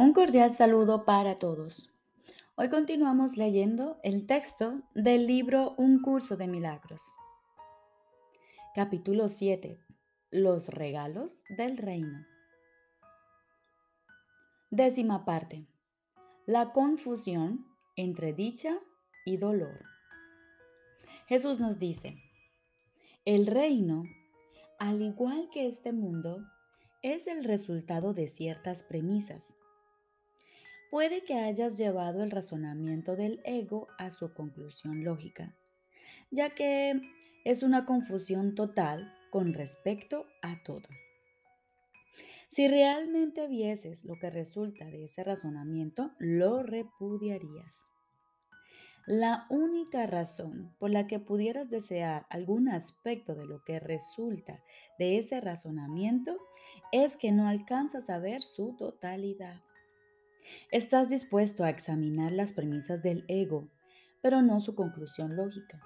Un cordial saludo para todos. Hoy continuamos leyendo el texto del libro Un curso de milagros. Capítulo 7. Los regalos del reino. Décima parte. La confusión entre dicha y dolor. Jesús nos dice, el reino, al igual que este mundo, es el resultado de ciertas premisas puede que hayas llevado el razonamiento del ego a su conclusión lógica, ya que es una confusión total con respecto a todo. Si realmente vieses lo que resulta de ese razonamiento, lo repudiarías. La única razón por la que pudieras desear algún aspecto de lo que resulta de ese razonamiento es que no alcanzas a ver su totalidad. Estás dispuesto a examinar las premisas del ego, pero no su conclusión lógica.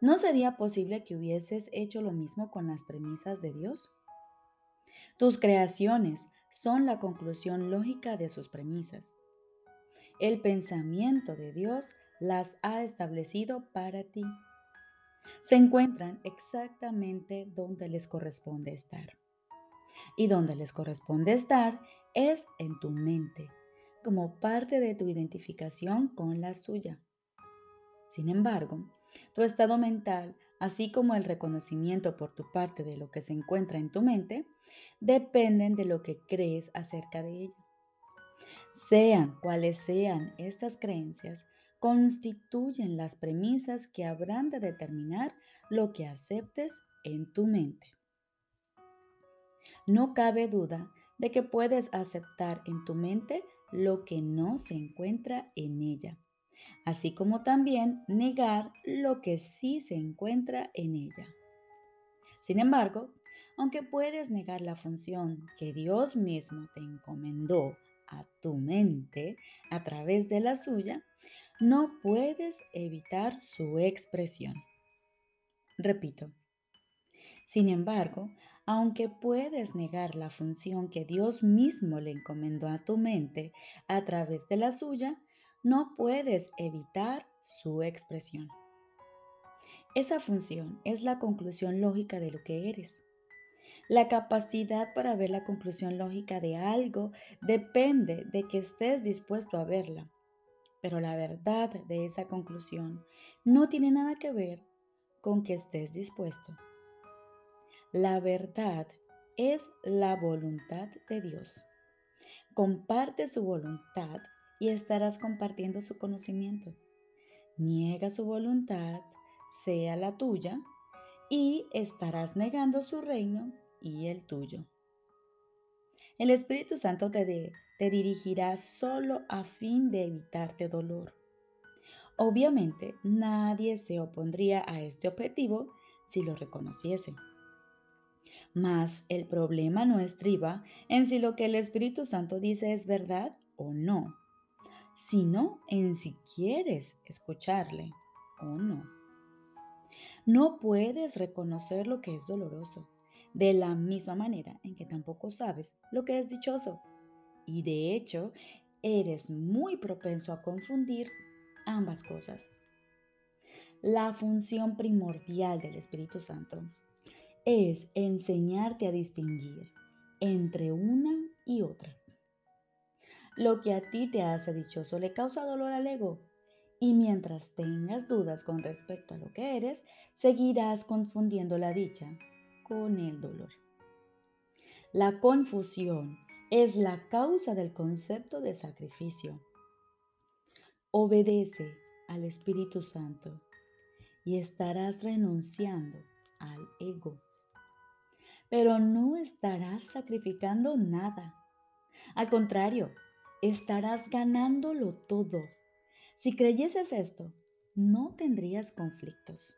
¿No sería posible que hubieses hecho lo mismo con las premisas de Dios? Tus creaciones son la conclusión lógica de sus premisas. El pensamiento de Dios las ha establecido para ti. Se encuentran exactamente donde les corresponde estar. Y donde les corresponde estar es en tu mente como parte de tu identificación con la suya. Sin embargo, tu estado mental, así como el reconocimiento por tu parte de lo que se encuentra en tu mente, dependen de lo que crees acerca de ella. Sean cuales sean estas creencias, constituyen las premisas que habrán de determinar lo que aceptes en tu mente. No cabe duda de que puedes aceptar en tu mente lo que no se encuentra en ella, así como también negar lo que sí se encuentra en ella. Sin embargo, aunque puedes negar la función que Dios mismo te encomendó a tu mente a través de la suya, no puedes evitar su expresión. Repito. Sin embargo, aunque puedes negar la función que Dios mismo le encomendó a tu mente a través de la suya, no puedes evitar su expresión. Esa función es la conclusión lógica de lo que eres. La capacidad para ver la conclusión lógica de algo depende de que estés dispuesto a verla. Pero la verdad de esa conclusión no tiene nada que ver con que estés dispuesto. La verdad es la voluntad de Dios. Comparte su voluntad y estarás compartiendo su conocimiento. Niega su voluntad, sea la tuya, y estarás negando su reino y el tuyo. El Espíritu Santo te, dirigirá solo a fin de evitarte dolor. Obviamente, nadie se opondría a este objetivo si lo reconociese. Mas el problema no estriba en si lo que el Espíritu Santo dice es verdad o no, sino en si quieres escucharle o no. No puedes reconocer lo que es doloroso, de la misma manera en que tampoco sabes lo que es dichoso. Y de hecho, eres muy propenso a confundir ambas cosas. La función primordial del Espíritu Santo es enseñarte a distinguir entre una y otra. Lo que a ti te hace dichoso le causa dolor al ego. Y mientras tengas dudas con respecto a lo que eres, seguirás confundiendo la dicha con el dolor. La confusión es la causa del concepto de sacrificio. Obedece al Espíritu Santo y estarás renunciando al ego pero no estarás sacrificando nada. Al contrario, estarás ganándolo todo. Si creyeses esto, no tendrías conflictos.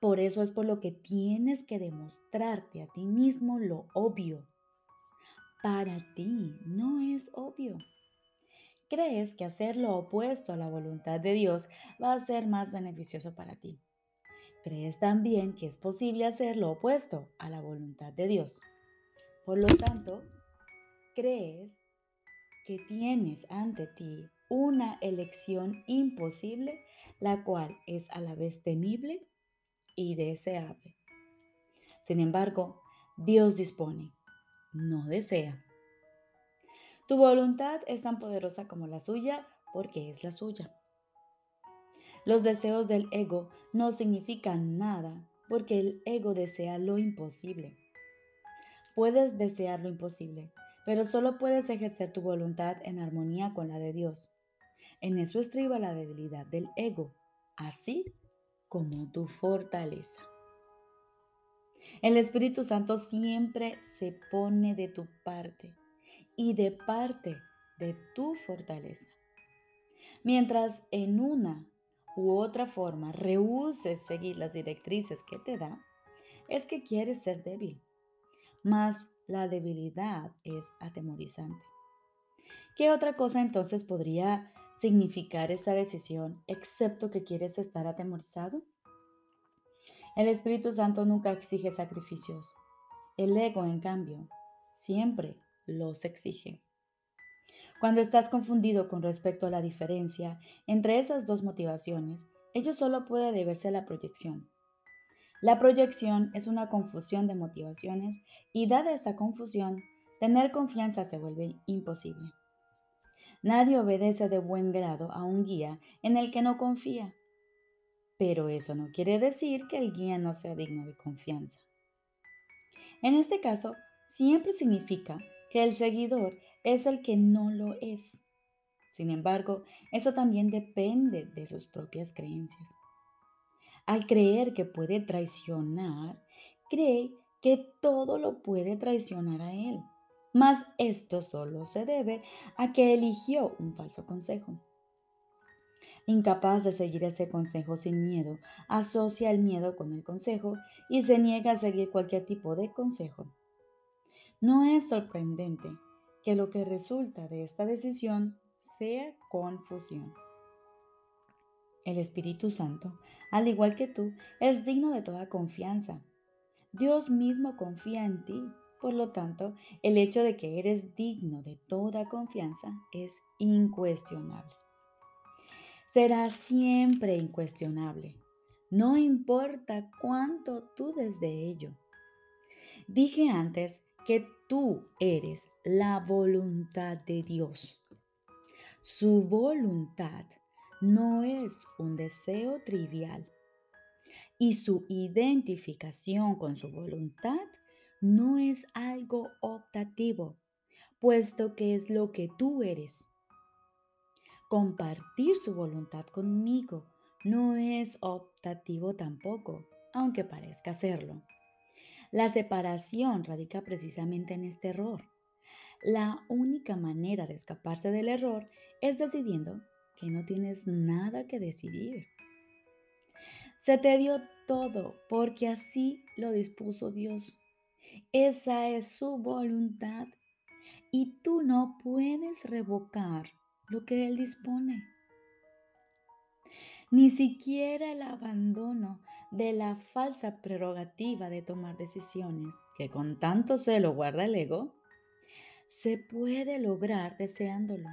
Por eso es por lo que tienes que demostrarte a ti mismo lo obvio. Para ti no es obvio. Crees que hacer lo opuesto a la voluntad de Dios va a ser más beneficioso para ti crees también que es posible hacer lo opuesto a la voluntad de Dios. Por lo tanto, crees que tienes ante ti una elección imposible, la cual es a la vez temible y deseable. Sin embargo, Dios dispone, no desea. Tu voluntad es tan poderosa como la suya porque es la suya. Los deseos del ego no significan nada porque el ego desea lo imposible. Puedes desear lo imposible, pero solo puedes ejercer tu voluntad en armonía con la de Dios. En eso estriba la debilidad del ego, así como tu fortaleza. El Espíritu Santo siempre se pone de tu parte y de parte de tu fortaleza. Mientras en una u otra forma rehuses seguir las directrices que te da, es que quieres ser débil. Mas la debilidad es atemorizante. ¿Qué otra cosa entonces podría significar esta decisión excepto que quieres estar atemorizado? El Espíritu Santo nunca exige sacrificios. El ego, en cambio, siempre los exige. Cuando estás confundido con respecto a la diferencia entre esas dos motivaciones, ello solo puede deberse a la proyección. La proyección es una confusión de motivaciones y dada esta confusión, tener confianza se vuelve imposible. Nadie obedece de buen grado a un guía en el que no confía pero eso no quiere decir que el guía no sea digno de confianza. En este caso, siempre significa que el seguidor es el que no lo es. Sin embargo, eso también depende de sus propias creencias. Al creer que puede traicionar, cree que todo lo puede traicionar a él. Mas esto solo se debe a que eligió un falso consejo. Incapaz de seguir ese consejo sin miedo, asocia el miedo con el consejo y se niega a seguir cualquier tipo de consejo. No es sorprendente que lo que resulta de esta decisión sea confusión. El Espíritu Santo, al igual que tú, es digno de toda confianza. Dios mismo confía en ti. Por lo tanto, el hecho de que eres digno de toda confianza es incuestionable será siempre incuestionable, no importa cuánto dudes de ello. Dije antes que tú eres la voluntad de Dios. Su voluntad no es un deseo trivial y su identificación con su voluntad no es algo optativo, puesto que es lo que tú eres Compartir su voluntad conmigo no es optativo tampoco, aunque parezca serlo. La separación radica precisamente en este error. La única manera de escaparse del error es decidiendo que no tienes nada que decidir. Se te dio todo porque así lo dispuso Dios. Esa es su voluntad y tú no puedes revocar lo que Él dispone. Ni siquiera el abandono de la falsa prerrogativa de tomar decisiones que con tanto celo guarda el ego, se puede lograr deseándolo.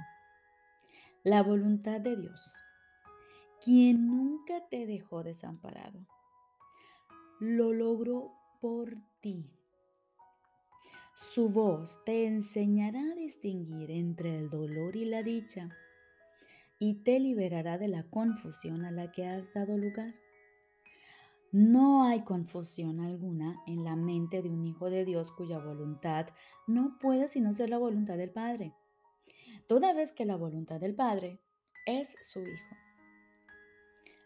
La voluntad de Dios, quien nunca te dejó desamparado, lo logró por ti. Su voz te enseñará a distinguir entre el dolor y la dicha y te liberará de la confusión a la que has dado lugar. No hay confusión alguna en la mente de un hijo de Dios cuya voluntad no puede sino ser la voluntad del Padre, toda vez que la voluntad del Padre es su Hijo.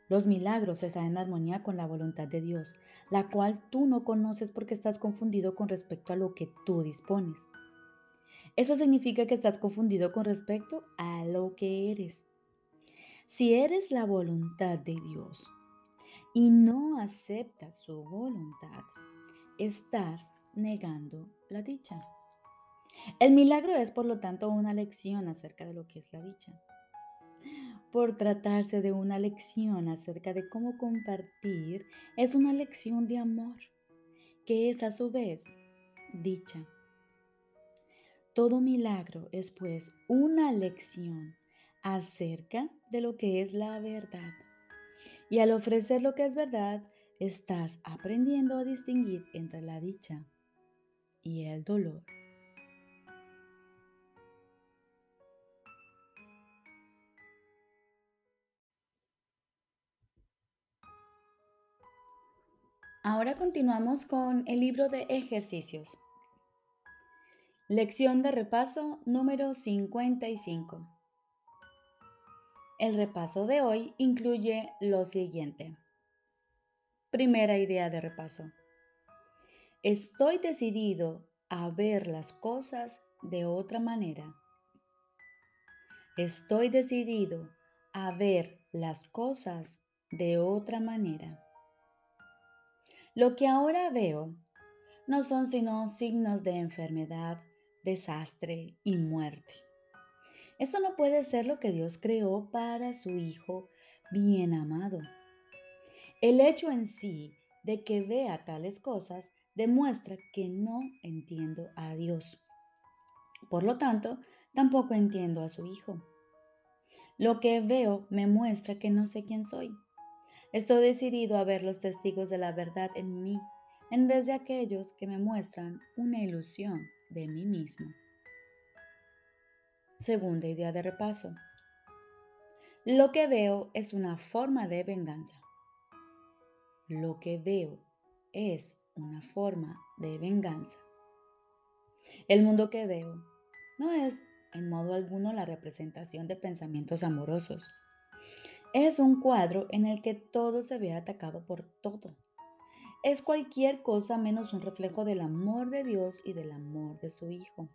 Los milagros están en armonía con la voluntad de Dios, la cual tú no conoces porque estás confundido con respecto a lo que tú dispones. Eso significa que estás confundido con respecto a lo que eres. Si eres la voluntad de Dios y no aceptas su voluntad, estás negando la dicha. El milagro es, por lo tanto, una lección acerca de lo que es la dicha por tratarse de una lección acerca de cómo compartir, es una lección de amor, que es a su vez dicha. Todo milagro es pues una lección acerca de lo que es la verdad. Y al ofrecer lo que es verdad, estás aprendiendo a distinguir entre la dicha y el dolor. Ahora continuamos con el libro de ejercicios. Lección de repaso número 55. El repaso de hoy incluye lo siguiente. Primera idea de repaso. Estoy decidido a ver las cosas de otra manera. Estoy decidido a ver las cosas de otra manera. Lo que ahora veo no son sino signos de enfermedad, desastre y muerte. Esto no puede ser lo que Dios creó para su Hijo bien amado. El hecho en sí de que vea tales cosas demuestra que no entiendo a Dios. Por lo tanto, tampoco entiendo a su Hijo. Lo que veo me muestra que no sé quién soy. Estoy decidido a ver los testigos de la verdad en mí en vez de aquellos que me muestran una ilusión de mí mismo. Segunda idea de repaso. Lo que veo es una forma de venganza. Lo que veo es una forma de venganza. El mundo que veo no es en modo alguno la representación de pensamientos amorosos. Es un cuadro en el que todo se ve atacado por todo es cualquier cosa menos un reflejo del amor de Dios y del amor de su Hijo.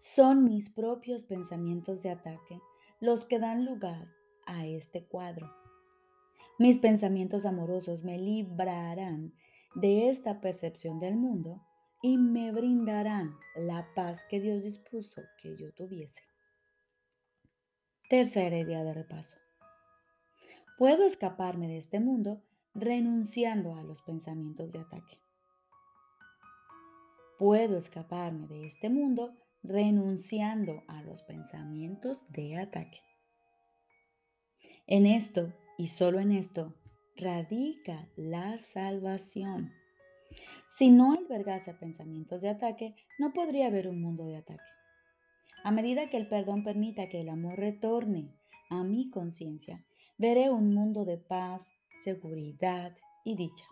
Son mis propios pensamientos de ataque los que dan lugar a este cuadro. Mis pensamientos amorosos me librarán de esta percepción del mundo y me brindarán la paz que Dios dispuso que yo tuviese. Tercera idea de repaso. Puedo escaparme de este mundo renunciando a los pensamientos de ataque. Puedo escaparme de este mundo renunciando a los pensamientos de ataque. En esto y solo en esto radica la salvación. Si no albergase pensamientos de ataque, no podría haber un mundo de ataque. A medida que el perdón permita que el amor retorne a mi conciencia, veré un mundo de paz, seguridad y dicha.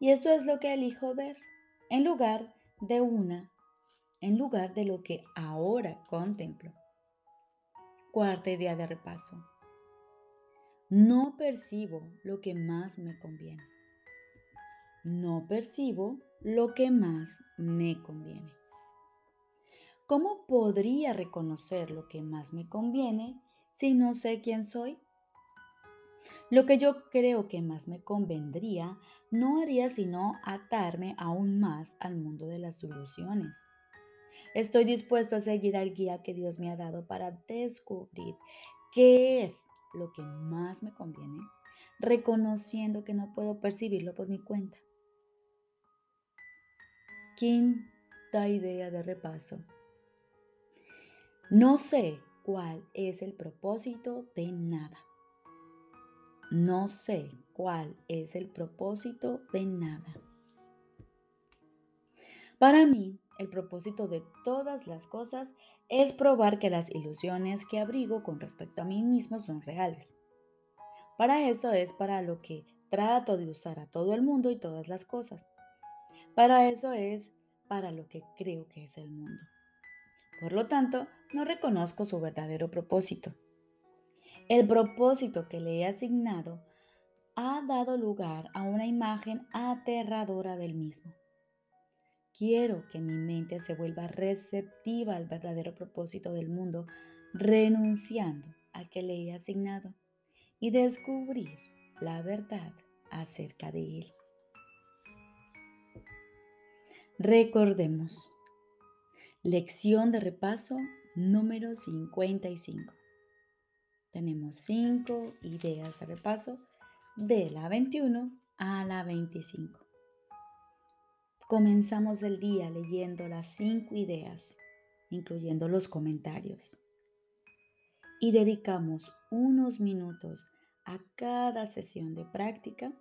Y esto es lo que elijo ver en lugar de una, en lugar de lo que ahora contemplo. Cuarta idea de repaso. No percibo lo que más me conviene. No percibo lo que más me conviene. ¿Cómo podría reconocer lo que más me conviene si no sé quién soy? Lo que yo creo que más me convendría no haría sino atarme aún más al mundo de las soluciones. Estoy dispuesto a seguir al guía que Dios me ha dado para descubrir qué es lo que más me conviene, reconociendo que no puedo percibirlo por mi cuenta. Quinta idea de repaso. No sé cuál es el propósito de nada. No sé cuál es el propósito de nada. Para mí, el propósito de todas las cosas es probar que las ilusiones que abrigo con respecto a mí mismo son reales. Para eso es para lo que trato de usar a todo el mundo y todas las cosas. Para eso es para lo que creo que es el mundo. Por lo tanto, no reconozco su verdadero propósito. El propósito que le he asignado ha dado lugar a una imagen aterradora del mismo. Quiero que mi mente se vuelva receptiva al verdadero propósito del mundo, renunciando al que le he asignado y descubrir la verdad acerca de él. Recordemos. Lección de repaso número 55. Tenemos cinco ideas de repaso de la 21 a la 25. Comenzamos el día leyendo las cinco ideas incluyendo los comentarios. Y dedicamos unos minutos a cada sesión de práctica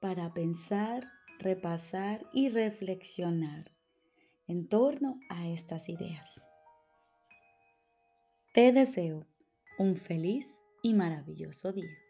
para pensar, repasar y reflexionar en torno a estas ideas. Te deseo un feliz y maravilloso día.